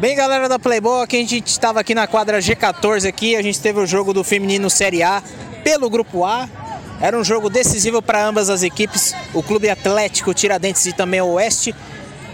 Bem, galera da Playboy, aqui a gente estava aqui na quadra G14 aqui, a gente teve o jogo do feminino Série A pelo grupo A. Era um jogo decisivo para ambas as equipes, o Clube Atlético Tiradentes e também o Oeste.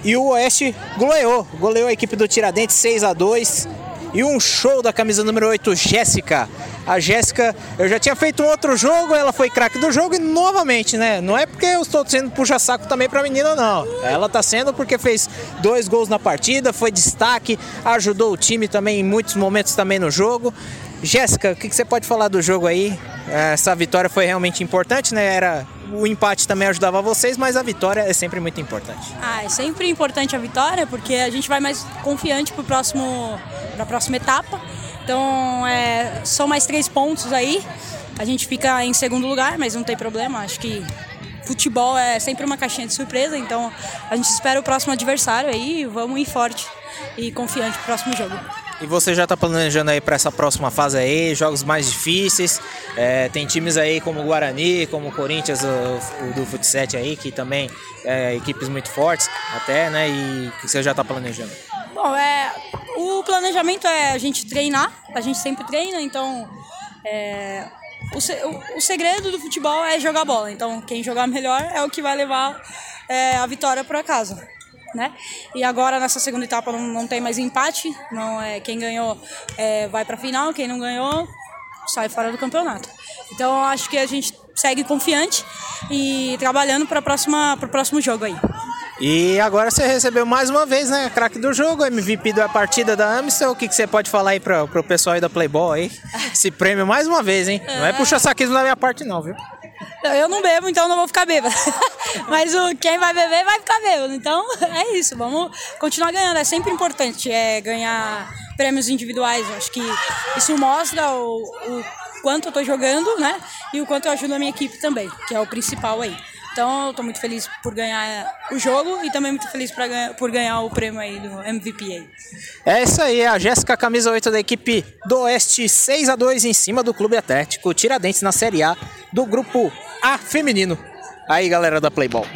E o Oeste goleou, goleou a equipe do Tiradentes 6 a 2 e um show da camisa número 8, Jéssica. A Jéssica, eu já tinha feito um outro jogo, ela foi craque do jogo e novamente, né? Não é porque eu estou sendo puxa-saco também para a menina, não. Ela está sendo porque fez dois gols na partida, foi destaque, ajudou o time também em muitos momentos também no jogo. Jéssica, o que, que você pode falar do jogo aí? Essa vitória foi realmente importante, né? Era o empate também ajudava vocês, mas a vitória é sempre muito importante. Ah, é sempre importante a vitória porque a gente vai mais confiante para próximo, a próxima etapa. Então, é, são mais três pontos aí. A gente fica em segundo lugar, mas não tem problema. Acho que futebol é sempre uma caixinha de surpresa, então a gente espera o próximo adversário aí, vamos ir forte e confiante pro próximo jogo. E você já está planejando aí para essa próxima fase aí, jogos mais difíceis. É, tem times aí como o Guarani, como o Corinthians, o, o do Futsal aí, que também é equipes muito fortes até, né? E o que você já está planejando? Bom, é, o planejamento é a gente treinar, a gente sempre treina, então é, o, o, segredo do futebol é jogar bola. Então quem jogar melhor é o que vai levar é, a vitória para casa. Né? E agora nessa segunda etapa não, não tem mais empate, não é quem ganhou é, vai para a final, quem não ganhou sai fora do campeonato. Então acho que a gente segue confiante e trabalhando para o próximo jogo aí. E agora você recebeu mais uma vez, né? Craque do jogo, MVP da partida da Amstel. O que, que você pode falar aí para o pessoal aí da Playboy aí? Esse prêmio mais uma vez, hein? Não é puxa saquismo da minha parte, não, viu? Eu não bebo, então não vou ficar bêbado. Mas o, quem vai beber vai ficar bêbado. Então é isso, vamos continuar ganhando. É sempre importante é, ganhar prêmios individuais. Acho que isso mostra o, o quanto eu tô jogando, né? E o quanto eu ajudo a minha equipe também, que é o principal aí. Então, eu tô muito feliz por ganhar o jogo e também muito feliz por ganhar o prêmio aí do MVP aí. É isso aí, a Jéssica, camisa 8 da equipe do Oeste, 6 a 2 em cima do Clube Atlético Tiradentes na Série A do grupo A feminino. Aí, galera da Playball.